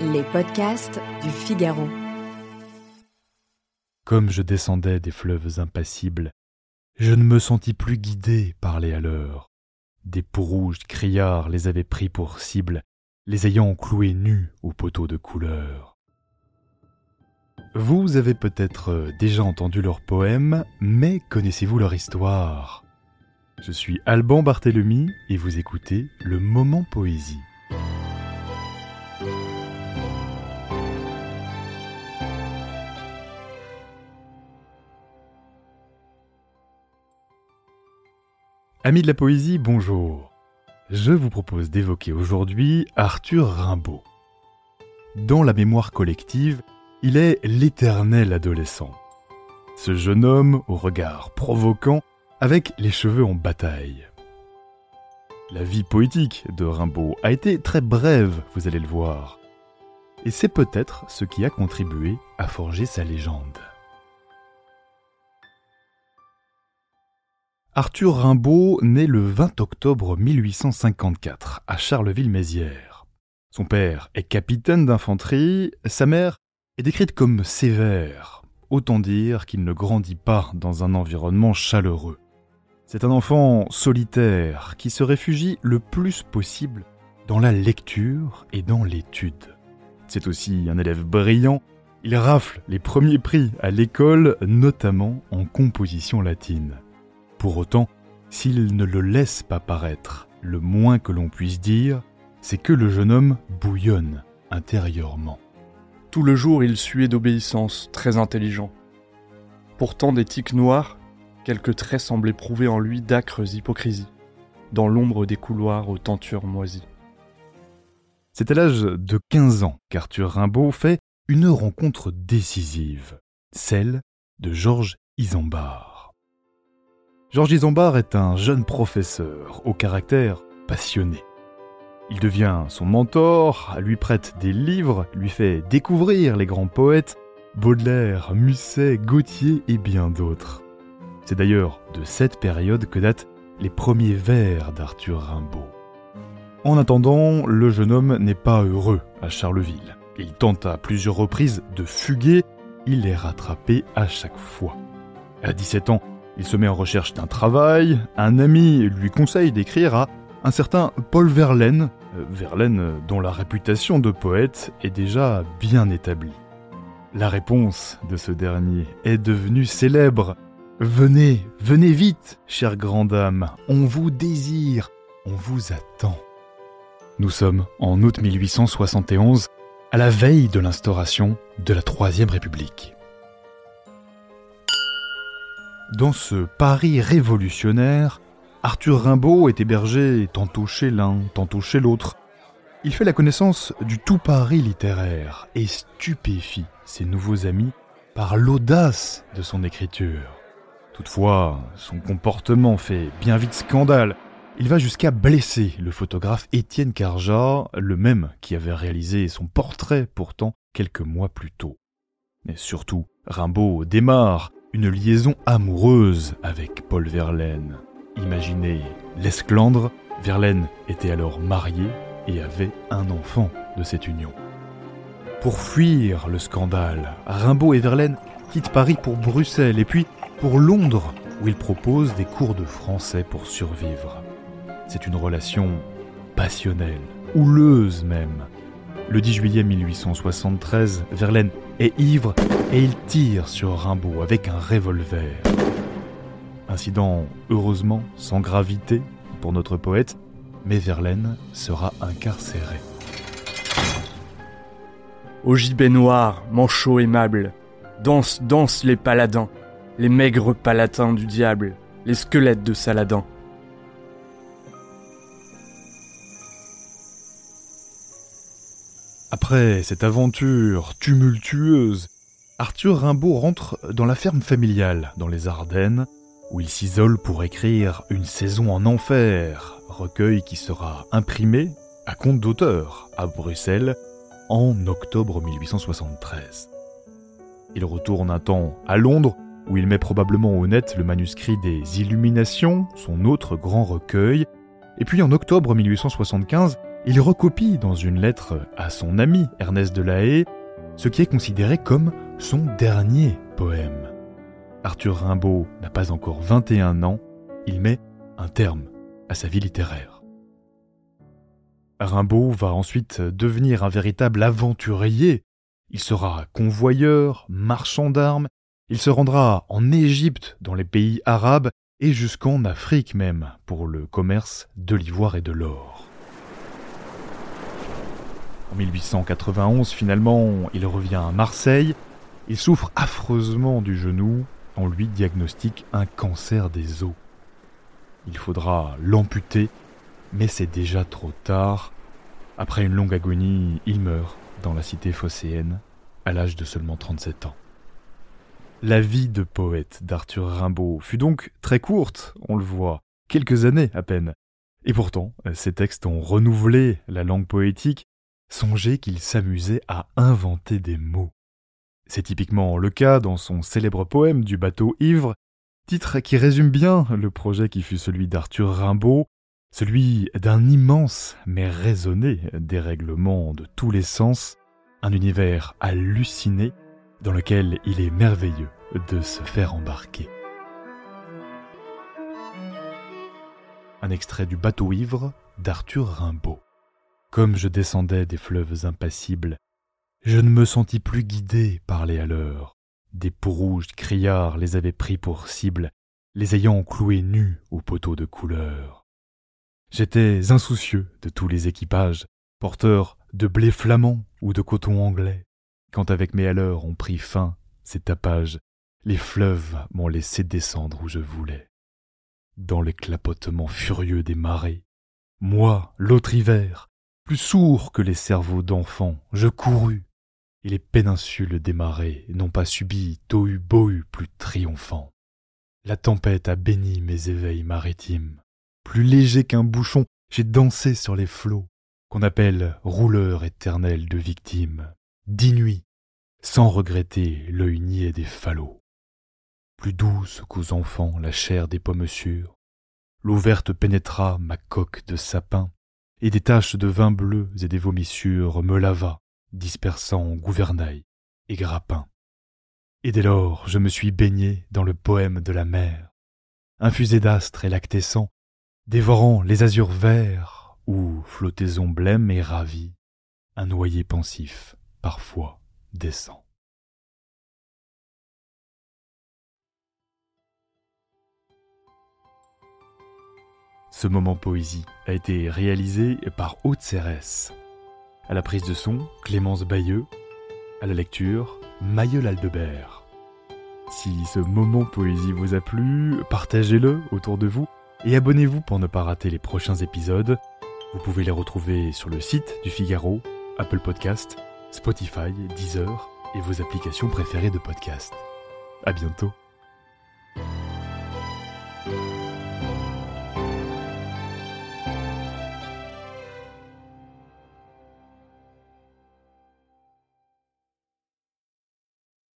Les podcasts du Figaro. Comme je descendais des fleuves impassibles, je ne me sentis plus guidé par les haleurs. Des rouges criards les avaient pris pour cible, les ayant cloués nus aux poteaux de couleur. Vous avez peut-être déjà entendu leurs poèmes, mais connaissez-vous leur histoire? Je suis Alban Barthélemy et vous écoutez Le Moment Poésie. Amis de la poésie, bonjour. Je vous propose d'évoquer aujourd'hui Arthur Rimbaud. Dans la mémoire collective, il est l'éternel adolescent. Ce jeune homme au regard provoquant, avec les cheveux en bataille. La vie poétique de Rimbaud a été très brève, vous allez le voir. Et c'est peut-être ce qui a contribué à forger sa légende. Arthur Rimbaud naît le 20 octobre 1854 à Charleville-Mézières. Son père est capitaine d'infanterie, sa mère est décrite comme sévère, autant dire qu'il ne grandit pas dans un environnement chaleureux. C'est un enfant solitaire qui se réfugie le plus possible dans la lecture et dans l'étude. C'est aussi un élève brillant, il rafle les premiers prix à l'école, notamment en composition latine. Pour autant, s'il ne le laisse pas paraître, le moins que l'on puisse dire, c'est que le jeune homme bouillonne intérieurement. Tout le jour, il suait d'obéissance, très intelligent. Pourtant, des tics noirs, quelques traits semblaient prouver en lui d'âcres hypocrisies, dans l'ombre des couloirs aux tentures moisies. C'est à l'âge de 15 ans qu'Arthur Rimbaud fait une rencontre décisive, celle de Georges Isambard. Georges Isambard est un jeune professeur au caractère passionné. Il devient son mentor, lui prête des livres, lui fait découvrir les grands poètes, Baudelaire, Musset, Gautier et bien d'autres. C'est d'ailleurs de cette période que datent les premiers vers d'Arthur Rimbaud. En attendant, le jeune homme n'est pas heureux à Charleville. Il tente à plusieurs reprises de fuguer, il est rattrapé à chaque fois. À 17 ans, il se met en recherche d'un travail, un ami lui conseille d'écrire à un certain Paul Verlaine, euh, Verlaine dont la réputation de poète est déjà bien établie. La réponse de ce dernier est devenue célèbre. Venez, venez vite, chère grande dame, on vous désire, on vous attend. Nous sommes en août 1871, à la veille de l'instauration de la Troisième République. Dans ce Paris révolutionnaire, Arthur Rimbaud est hébergé tantôt chez l'un, tantôt chez l'autre. Il fait la connaissance du tout Paris littéraire et stupéfie ses nouveaux amis par l'audace de son écriture. Toutefois, son comportement fait bien vite scandale. Il va jusqu'à blesser le photographe Étienne Carjat, le même qui avait réalisé son portrait pourtant quelques mois plus tôt. Mais surtout, Rimbaud démarre une liaison amoureuse avec Paul Verlaine. Imaginez l'esclandre, Verlaine était alors marié et avait un enfant de cette union. Pour fuir le scandale, Rimbaud et Verlaine quittent Paris pour Bruxelles et puis pour Londres, où ils proposent des cours de français pour survivre. C'est une relation passionnelle, houleuse même. Le 10 juillet 1873, Verlaine est ivre et il tire sur Rimbaud avec un revolver. Incident heureusement sans gravité pour notre poète, mais Verlaine sera incarcéré. Au gibet noir, manchot aimable, dansent, dansent les paladins, les maigres palatins du diable, les squelettes de Saladin. Après cette aventure tumultueuse, Arthur Rimbaud rentre dans la ferme familiale dans les Ardennes, où il s'isole pour écrire Une saison en enfer, recueil qui sera imprimé à compte d'auteur à Bruxelles en octobre 1873. Il retourne un temps à Londres, où il met probablement au net le manuscrit des Illuminations, son autre grand recueil, et puis en octobre 1875, il recopie dans une lettre à son ami Ernest de La Haye ce qui est considéré comme son dernier poème. Arthur Rimbaud n'a pas encore 21 ans, il met un terme à sa vie littéraire. Rimbaud va ensuite devenir un véritable aventurier. Il sera convoyeur, marchand d'armes, il se rendra en Égypte, dans les pays arabes, et jusqu'en Afrique même, pour le commerce de l'ivoire et de l'or. En 1891, finalement, il revient à Marseille. Il souffre affreusement du genou. On lui diagnostique un cancer des os. Il faudra l'amputer, mais c'est déjà trop tard. Après une longue agonie, il meurt dans la cité phocéenne, à l'âge de seulement 37 ans. La vie de poète d'Arthur Rimbaud fut donc très courte, on le voit, quelques années à peine. Et pourtant, ces textes ont renouvelé la langue poétique Songez qu'il s'amusait à inventer des mots. C'est typiquement le cas dans son célèbre poème du bateau ivre, titre qui résume bien le projet qui fut celui d'Arthur Rimbaud, celui d'un immense mais raisonné dérèglement de tous les sens, un univers halluciné dans lequel il est merveilleux de se faire embarquer. Un extrait du bateau ivre d'Arthur Rimbaud. Comme je descendais des fleuves impassibles, je ne me sentis plus guidé par les haleurs. Des peaux rouges criards les avaient pris pour cible, les ayant cloués nus aux poteaux de couleur. J'étais insoucieux de tous les équipages, porteurs de blé flamand ou de coton anglais. Quand avec mes haleurs ont pris fin ces tapages, les fleuves m'ont laissé descendre où je voulais. Dans les clapotements furieux des marées, moi, l'autre hiver, plus sourd que les cerveaux d'enfants, je courus, et les péninsules des marais n'ont pas subi tohu-bohu plus triomphant. La tempête a béni mes éveils maritimes. Plus léger qu'un bouchon, j'ai dansé sur les flots, qu'on appelle rouleur éternel de victimes, dix nuits, sans regretter l'œil niais des falots. Plus douce qu'aux enfants la chair des pommes sûres, l'eau pénétra ma coque de sapin, et des taches de vin bleu et des vomissures me lava, dispersant gouvernail et grappin. Et dès lors je me suis baigné dans le poème de la mer, infusé d'astres et lactescents, dévorant les azurs verts, où flottaison blême et ravie, un noyer pensif parfois descend. Ce moment poésie a été réalisé par Haute Cérès. À la prise de son, Clémence Bayeux. À la lecture, Mayeul Aldebert. Si ce moment poésie vous a plu, partagez-le autour de vous et abonnez-vous pour ne pas rater les prochains épisodes. Vous pouvez les retrouver sur le site du Figaro, Apple Podcast, Spotify, Deezer et vos applications préférées de podcast. À bientôt.